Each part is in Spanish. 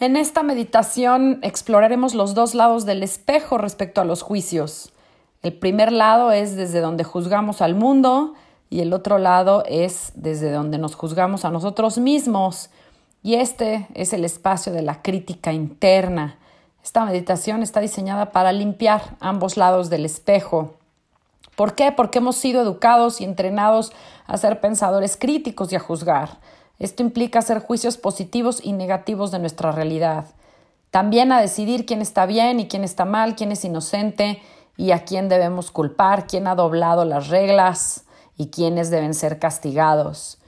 En esta meditación exploraremos los dos lados del espejo respecto a los juicios. El primer lado es desde donde juzgamos al mundo y el otro lado es desde donde nos juzgamos a nosotros mismos. Y este es el espacio de la crítica interna. Esta meditación está diseñada para limpiar ambos lados del espejo. ¿Por qué? Porque hemos sido educados y entrenados a ser pensadores críticos y a juzgar. Esto implica hacer juicios positivos y negativos de nuestra realidad. También a decidir quién está bien y quién está mal, quién es inocente y a quién debemos culpar, quién ha doblado las reglas y quiénes deben ser castigados.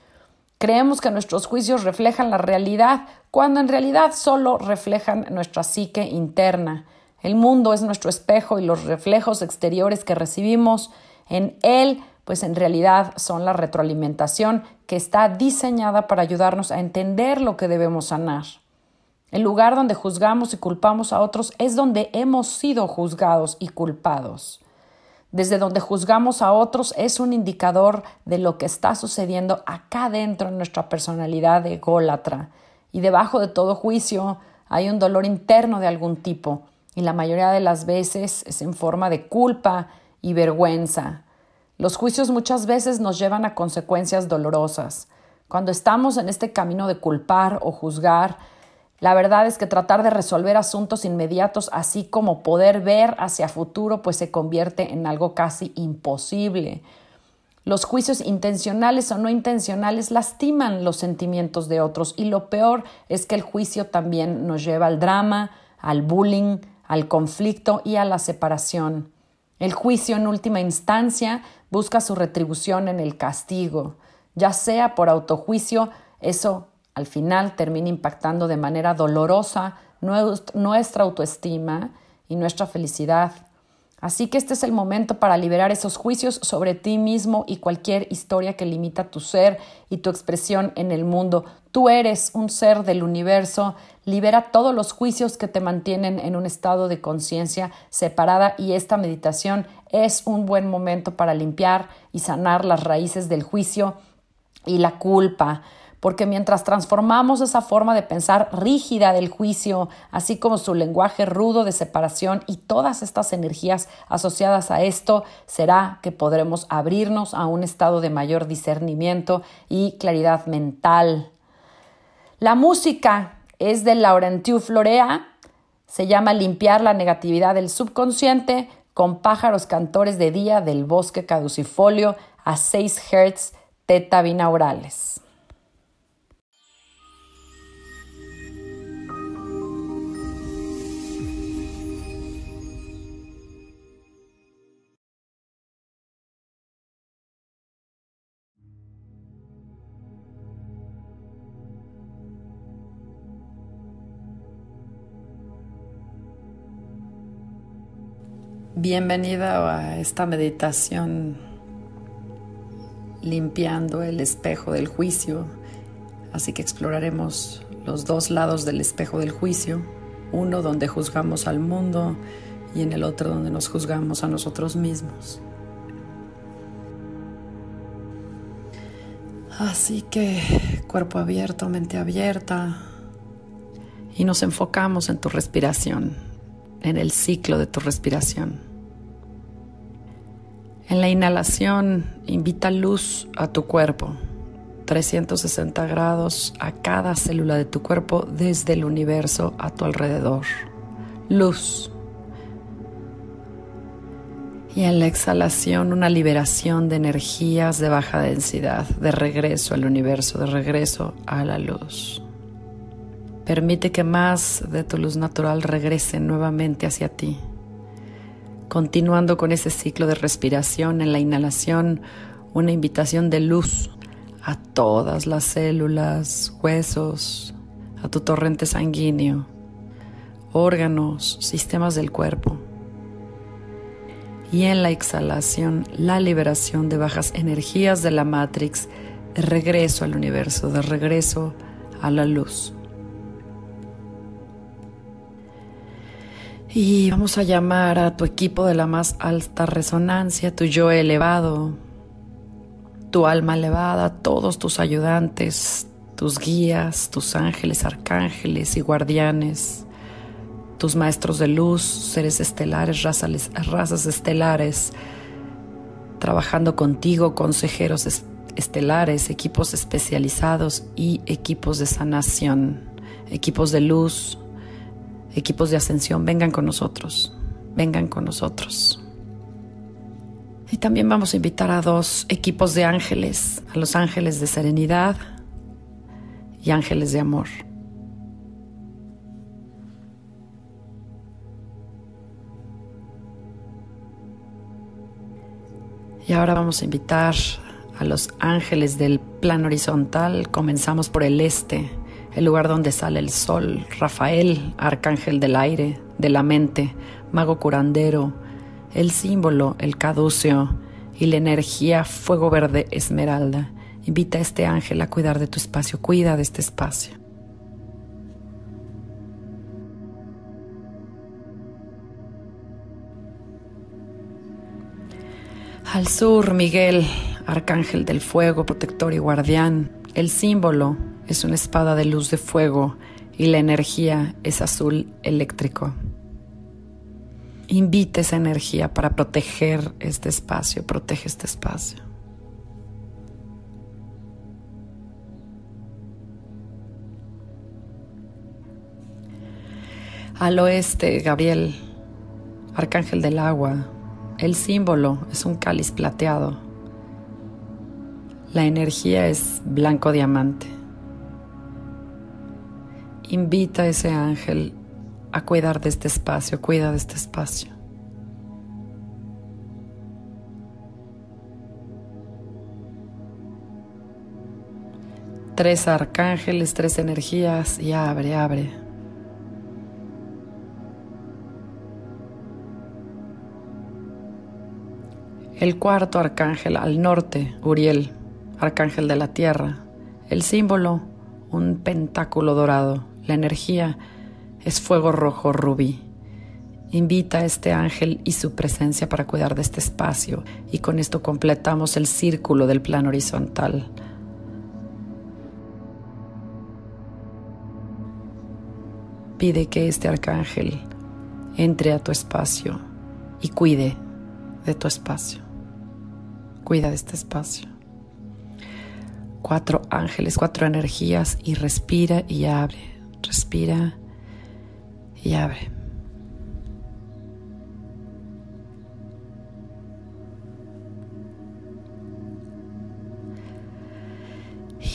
Creemos que nuestros juicios reflejan la realidad cuando en realidad solo reflejan nuestra psique interna. El mundo es nuestro espejo y los reflejos exteriores que recibimos en él pues en realidad son la retroalimentación que está diseñada para ayudarnos a entender lo que debemos sanar. El lugar donde juzgamos y culpamos a otros es donde hemos sido juzgados y culpados. Desde donde juzgamos a otros es un indicador de lo que está sucediendo acá dentro en nuestra personalidad ególatra. Y debajo de todo juicio hay un dolor interno de algún tipo, y la mayoría de las veces es en forma de culpa y vergüenza. Los juicios muchas veces nos llevan a consecuencias dolorosas. Cuando estamos en este camino de culpar o juzgar, la verdad es que tratar de resolver asuntos inmediatos, así como poder ver hacia futuro, pues se convierte en algo casi imposible. Los juicios intencionales o no intencionales lastiman los sentimientos de otros y lo peor es que el juicio también nos lleva al drama, al bullying, al conflicto y a la separación. El juicio en última instancia busca su retribución en el castigo, ya sea por autojuicio, eso al final termina impactando de manera dolorosa nuestra autoestima y nuestra felicidad. Así que este es el momento para liberar esos juicios sobre ti mismo y cualquier historia que limita tu ser y tu expresión en el mundo. Tú eres un ser del universo. Libera todos los juicios que te mantienen en un estado de conciencia separada y esta meditación es un buen momento para limpiar y sanar las raíces del juicio y la culpa porque mientras transformamos esa forma de pensar rígida del juicio, así como su lenguaje rudo de separación y todas estas energías asociadas a esto, será que podremos abrirnos a un estado de mayor discernimiento y claridad mental. La música es de Laurentiu Florea, se llama Limpiar la negatividad del subconsciente con pájaros cantores de día del bosque caducifolio a 6 Hz teta binaurales. Bienvenida a esta meditación limpiando el espejo del juicio. Así que exploraremos los dos lados del espejo del juicio, uno donde juzgamos al mundo y en el otro donde nos juzgamos a nosotros mismos. Así que cuerpo abierto, mente abierta y nos enfocamos en tu respiración en el ciclo de tu respiración. En la inhalación, invita luz a tu cuerpo, 360 grados a cada célula de tu cuerpo desde el universo a tu alrededor. Luz. Y en la exhalación, una liberación de energías de baja densidad, de regreso al universo, de regreso a la luz. Permite que más de tu luz natural regrese nuevamente hacia ti. Continuando con ese ciclo de respiración, en la inhalación, una invitación de luz a todas las células, huesos, a tu torrente sanguíneo, órganos, sistemas del cuerpo. Y en la exhalación, la liberación de bajas energías de la Matrix, de regreso al universo, de regreso a la luz. Y vamos a llamar a tu equipo de la más alta resonancia, tu yo elevado, tu alma elevada, todos tus ayudantes, tus guías, tus ángeles, arcángeles y guardianes, tus maestros de luz, seres estelares, razas, estelares, trabajando contigo, consejeros estelares, equipos especializados y equipos de sanación, equipos de luz, equipos de ascensión, vengan con nosotros, vengan con nosotros. Y también vamos a invitar a dos equipos de ángeles, a los ángeles de serenidad y ángeles de amor. Y ahora vamos a invitar a los ángeles del plan horizontal. Comenzamos por el este, el lugar donde sale el sol. Rafael, arcángel del aire, de la mente, mago curandero, el símbolo, el caduceo y la energía fuego verde esmeralda. Invita a este ángel a cuidar de tu espacio, cuida de este espacio. Al sur, Miguel, arcángel del fuego, protector y guardián. El símbolo es una espada de luz de fuego y la energía es azul eléctrico. Invita esa energía para proteger este espacio, protege este espacio. Al oeste, Gabriel, arcángel del agua, el símbolo es un cáliz plateado. La energía es blanco diamante. Invita a ese ángel a cuidar de este espacio, cuida de este espacio. Tres arcángeles, tres energías y abre, abre. El cuarto arcángel al norte, Uriel, arcángel de la tierra. El símbolo, un pentáculo dorado. La energía, es fuego rojo rubí. Invita a este ángel y su presencia para cuidar de este espacio y con esto completamos el círculo del plano horizontal. Pide que este arcángel entre a tu espacio y cuide de tu espacio. Cuida de este espacio. Cuatro ángeles, cuatro energías y respira y abre. Respira y abre.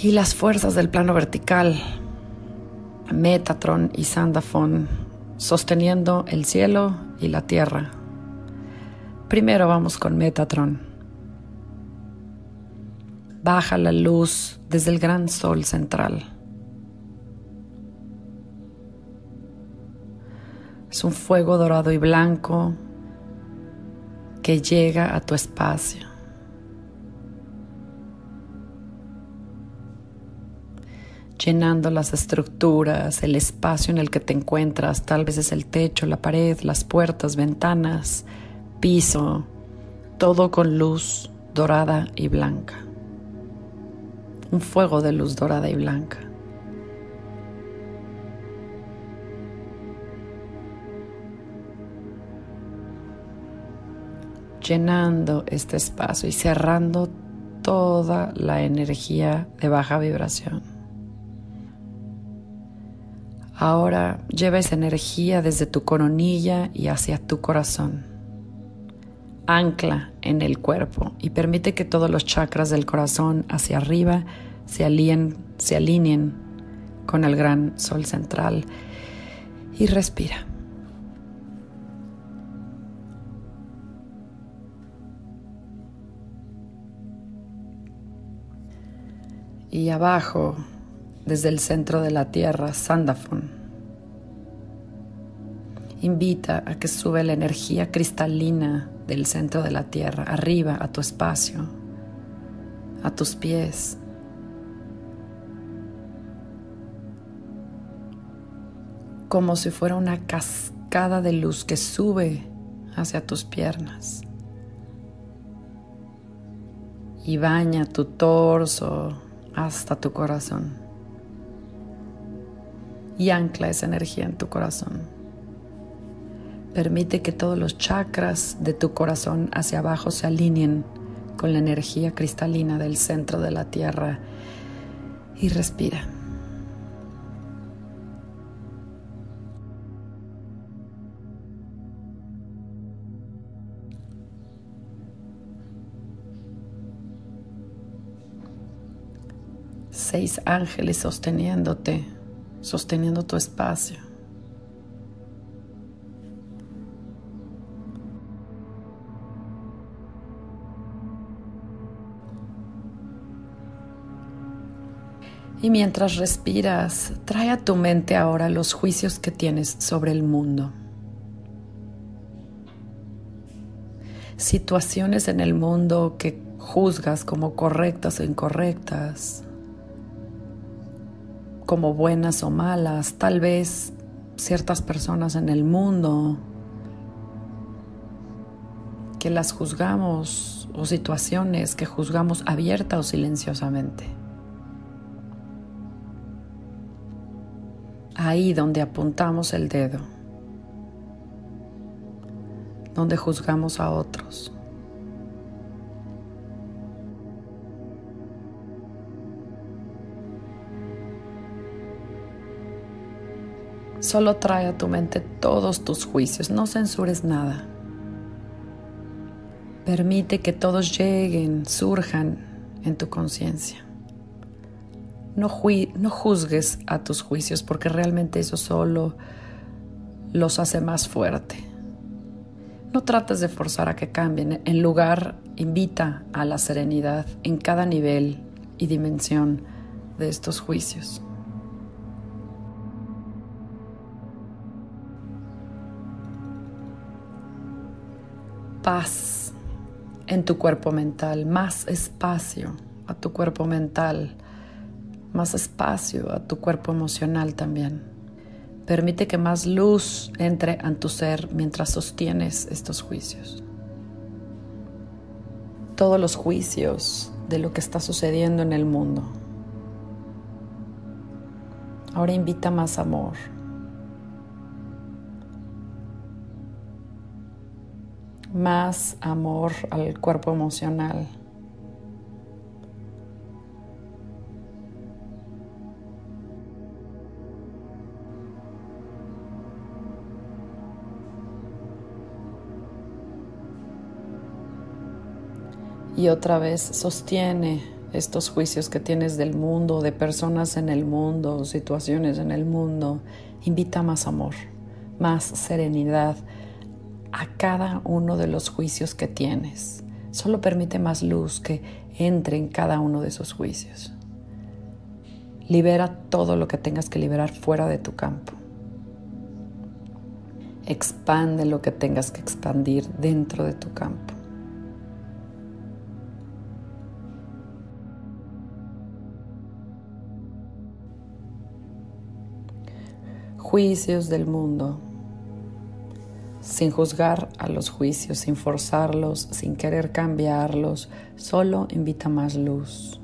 Y las fuerzas del plano vertical, Metatron y Sandafon, sosteniendo el cielo y la tierra. Primero vamos con Metatron. Baja la luz desde el gran sol central. Es un fuego dorado y blanco que llega a tu espacio. llenando las estructuras, el espacio en el que te encuentras, tal vez es el techo, la pared, las puertas, ventanas, piso, todo con luz dorada y blanca. Un fuego de luz dorada y blanca. Llenando este espacio y cerrando toda la energía de baja vibración. Ahora lleva esa energía desde tu coronilla y hacia tu corazón. Ancla en el cuerpo y permite que todos los chakras del corazón hacia arriba se alineen, se alineen con el gran sol central y respira. Y abajo, desde el centro de la tierra, Sandafon. Invita a que sube la energía cristalina del centro de la tierra, arriba a tu espacio, a tus pies. Como si fuera una cascada de luz que sube hacia tus piernas y baña tu torso, hasta tu corazón. Y ancla esa energía en tu corazón. Permite que todos los chakras de tu corazón hacia abajo se alineen con la energía cristalina del centro de la tierra y respira. Seis ángeles sosteniéndote, sosteniendo tu espacio. Y mientras respiras, trae a tu mente ahora los juicios que tienes sobre el mundo. Situaciones en el mundo que juzgas como correctas o incorrectas como buenas o malas, tal vez ciertas personas en el mundo que las juzgamos o situaciones que juzgamos abierta o silenciosamente. Ahí donde apuntamos el dedo, donde juzgamos a otros. Solo trae a tu mente todos tus juicios, no censures nada. Permite que todos lleguen, surjan en tu conciencia. No, no, juzgues a tus juicios porque realmente eso solo los hace más fuerte. No trates de forzar a que cambien. En lugar, invita a la serenidad en cada nivel y dimensión de estos juicios. Paz en tu cuerpo mental, más espacio a tu cuerpo mental, más espacio a tu cuerpo emocional también. Permite que más luz entre en tu ser mientras sostienes estos juicios. Todos los juicios de lo que está sucediendo en el mundo. Ahora invita más amor, más amor al cuerpo emocional. Y otra vez sostiene estos juicios que tienes del mundo, de personas en el mundo, situaciones en el mundo. Invita más amor, más serenidad, a cada uno de los juicios que tienes. Solo permite más luz que entre en cada uno de esos juicios. Libera todo lo que tengas que liberar fuera de tu campo. Expande lo que tengas que expandir dentro de tu campo. Juicios del mundo sin juzgar a los juicios, sin forzarlos, sin querer cambiarlos, solo invita más luz,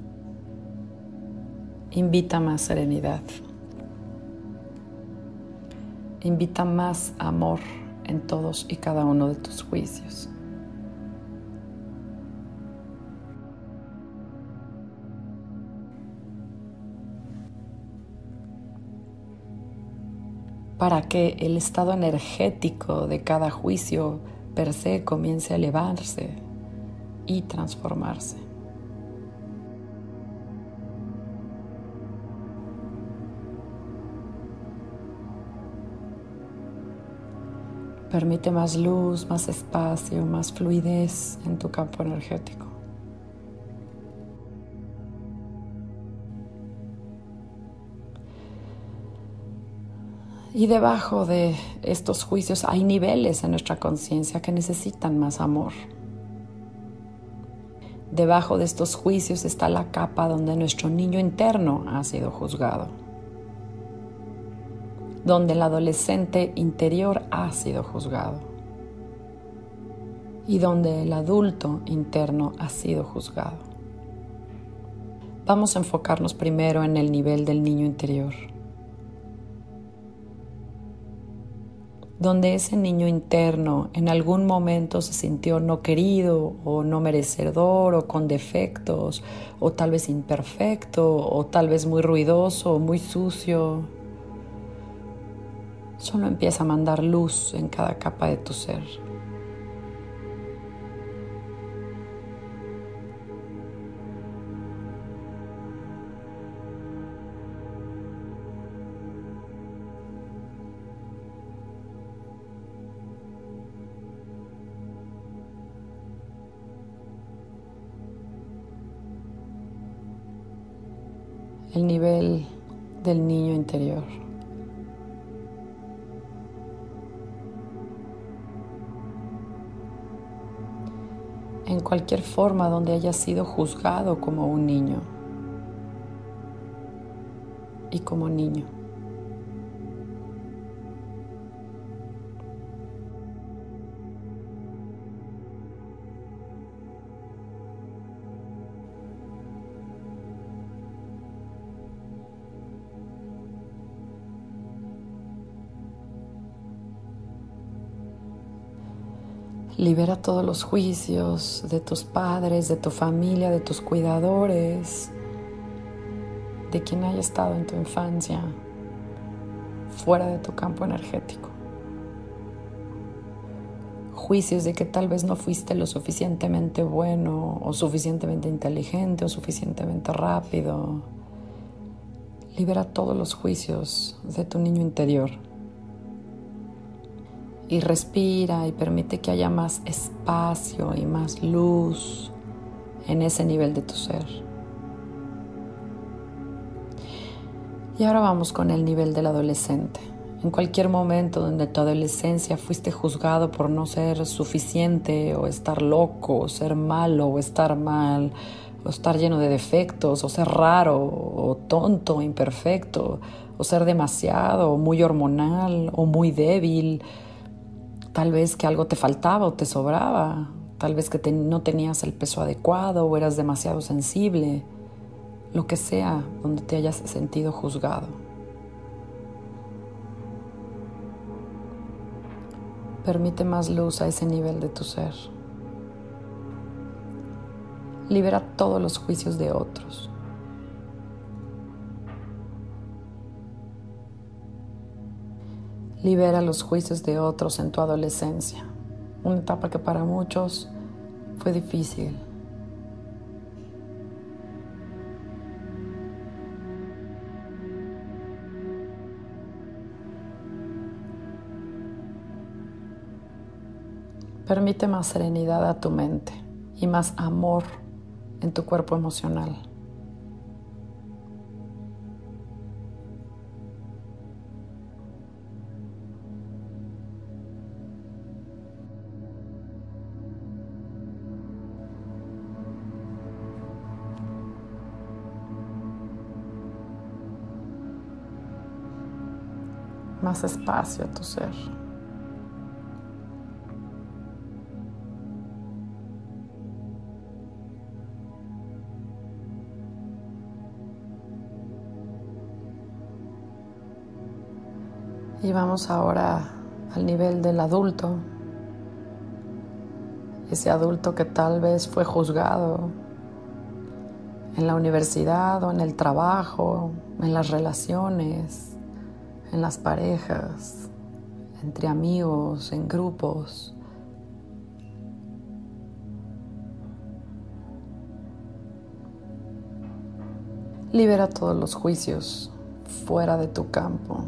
invita más serenidad, invita más amor en todos y cada uno de tus juicios. Para que el estado energético de cada juicio per se comience a elevarse y transformarse. Permite más luz, más espacio, más fluidez en tu campo energético. Y debajo de estos juicios hay niveles en nuestra conciencia que necesitan más amor. Debajo de estos juicios está la capa donde nuestro niño interno ha sido juzgado, donde el adolescente interior ha sido juzgado y donde el adulto interno ha sido juzgado. Vamos a enfocarnos primero en el nivel del niño interior donde ese niño interno en algún momento se sintió no querido o no merecedor o con defectos o tal vez imperfecto o tal vez muy ruidoso o muy sucio. Solo empieza a mandar luz en cada capa de tu ser. Niño interior. En cualquier forma donde haya sido juzgado como un niño y como niño. Libera todos los juicios de tus padres, de tu familia, de tus cuidadores, de quien haya estado en tu infancia, fuera de tu campo energético. Juicios de que tal vez no fuiste lo suficientemente bueno o suficientemente inteligente o suficientemente rápido. Libera todos los juicios de tu niño interior y respira y permite que haya más espacio y más luz en ese nivel de tu ser. Y ahora vamos con el nivel del adolescente. En cualquier momento donde tu adolescencia fuiste juzgado por no ser suficiente o estar loco o ser malo o estar mal o estar lleno de defectos o ser raro o tonto, imperfecto o ser demasiado o muy hormonal o muy débil Tal vez que algo te faltaba o te sobraba, tal vez que no tenías el peso adecuado o eras demasiado sensible, lo que sea donde te hayas sentido juzgado. Permite más luz a ese nivel de tu ser. Libera todos los juicios de otros. Libera los juicios de otros en tu adolescencia, una etapa que para muchos fue difícil. Permite más serenidad a tu mente y más amor en tu cuerpo emocional. Más espacio a tu ser. Y vamos ahora al nivel del adulto, ese adulto que tal vez fue juzgado en la universidad o en el trabajo, en las relaciones, en las parejas, entre amigos, en grupos. Libera todos los juicios fuera de tu campo.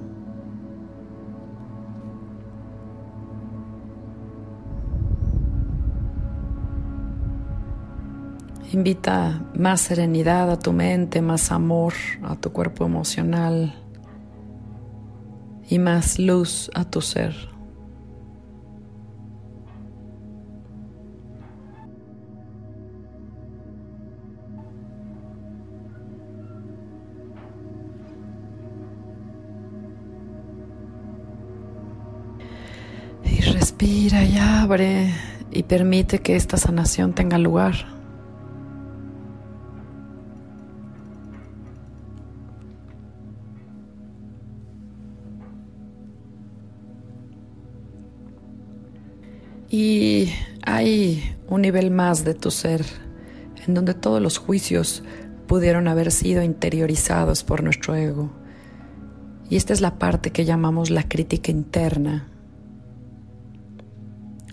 Invita más serenidad a tu mente, más amor a tu cuerpo emocional y más luz a tu ser. Y respira y abre y permite que esta sanación tenga lugar. Y hay un nivel más de tu ser en donde todos los juicios pudieron haber sido interiorizados por nuestro ego. Y esta es la parte que llamamos la crítica interna.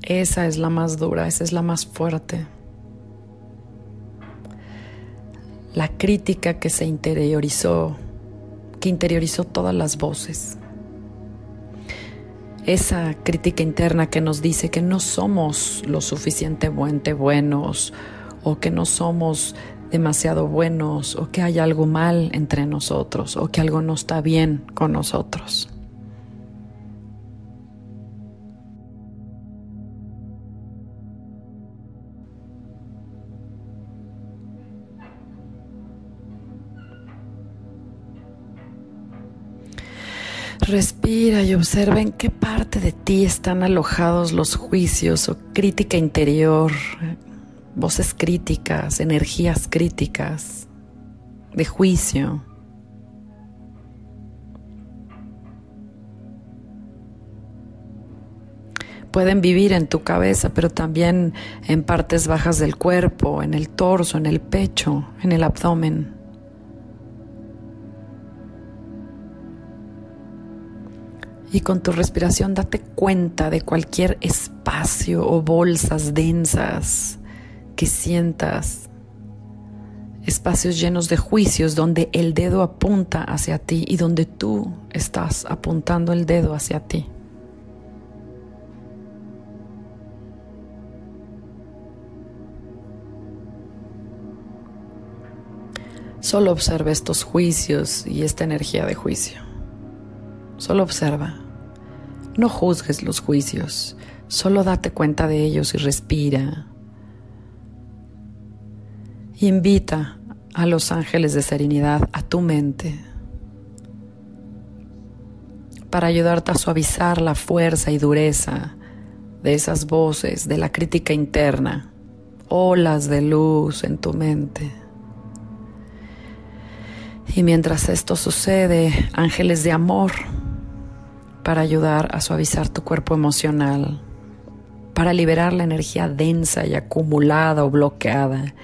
Esa es la más dura, esa es la más fuerte. La crítica que se interiorizó, que interiorizó todas las voces. Esa crítica interna que nos dice que no somos lo suficientemente buenos o que no somos demasiado buenos o que hay algo mal entre nosotros o que algo no está bien con nosotros. Respira y observa en qué parte de ti están alojados los juicios o crítica interior, voces críticas, energías críticas, de juicio. Pueden vivir en tu cabeza, pero también en partes bajas del cuerpo, en el torso, en el pecho, en el abdomen. Y con tu respiración date cuenta de cualquier espacio o bolsas densas que sientas. Espacios llenos de juicios donde el dedo apunta hacia ti y donde tú estás apuntando el dedo hacia ti. Solo observa estos juicios y esta energía de juicio. Solo observa. No juzgues los juicios, solo date cuenta de ellos y respira. Invita a los ángeles de serenidad a tu mente para ayudarte a suavizar la fuerza y dureza de esas voces, de la crítica interna, olas de luz en tu mente. Y mientras esto sucede, ángeles de amor para ayudar a suavizar tu cuerpo emocional, para liberar la energía densa y acumulada o bloqueada,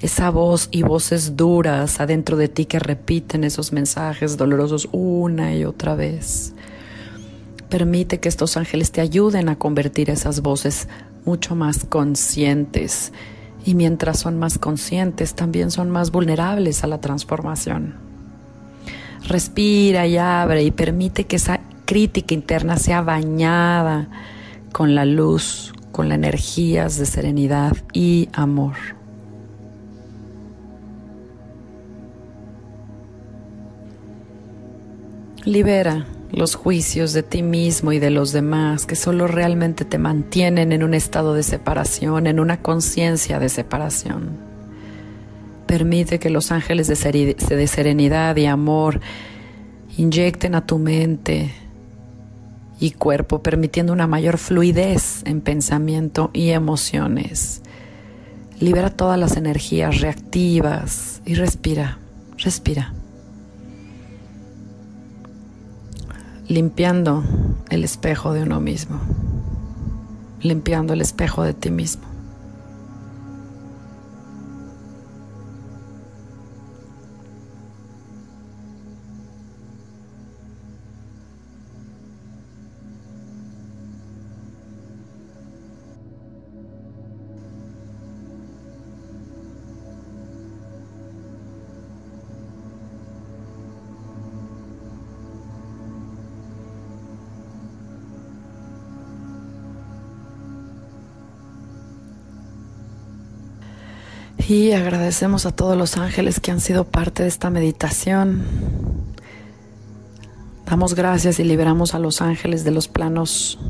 esa voz y voces duras adentro de ti que repiten esos mensajes dolorosos una y otra vez. Permite que estos ángeles te ayuden a convertir esas voces mucho más conscientes y mientras son más conscientes también son más vulnerables a la transformación. Respira y abre y permite que esa crítica interna sea bañada con la luz, con las energías de serenidad y amor. Libera los juicios de ti mismo y de los demás que solo realmente te mantienen en un estado de separación, en una conciencia de separación. Permite que los ángeles de serenidad y amor inyecten a tu mente y cuerpo, permitiendo una mayor fluidez en pensamiento y emociones. Libera todas las energías reactivas y respira, respira. Limpiando el espejo de uno mismo, limpiando el espejo de ti mismo. Y agradecemos a todos los ángeles que han sido parte de esta meditación. Damos gracias y liberamos a los ángeles de los planos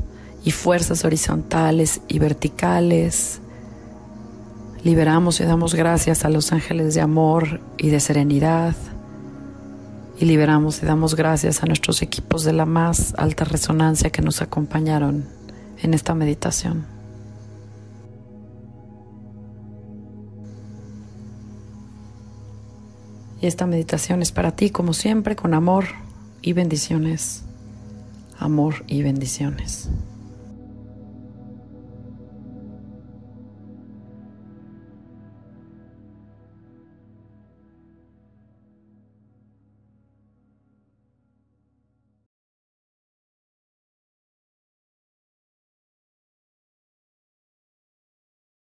y fuerzas horizontales y verticales. Liberamos y damos gracias a los ángeles de amor y de serenidad. Y liberamos y damos gracias a nuestros equipos de la más alta resonancia que nos acompañaron en esta meditación. Y esta meditación es para ti, como siempre, con amor y bendiciones. Amor y bendiciones.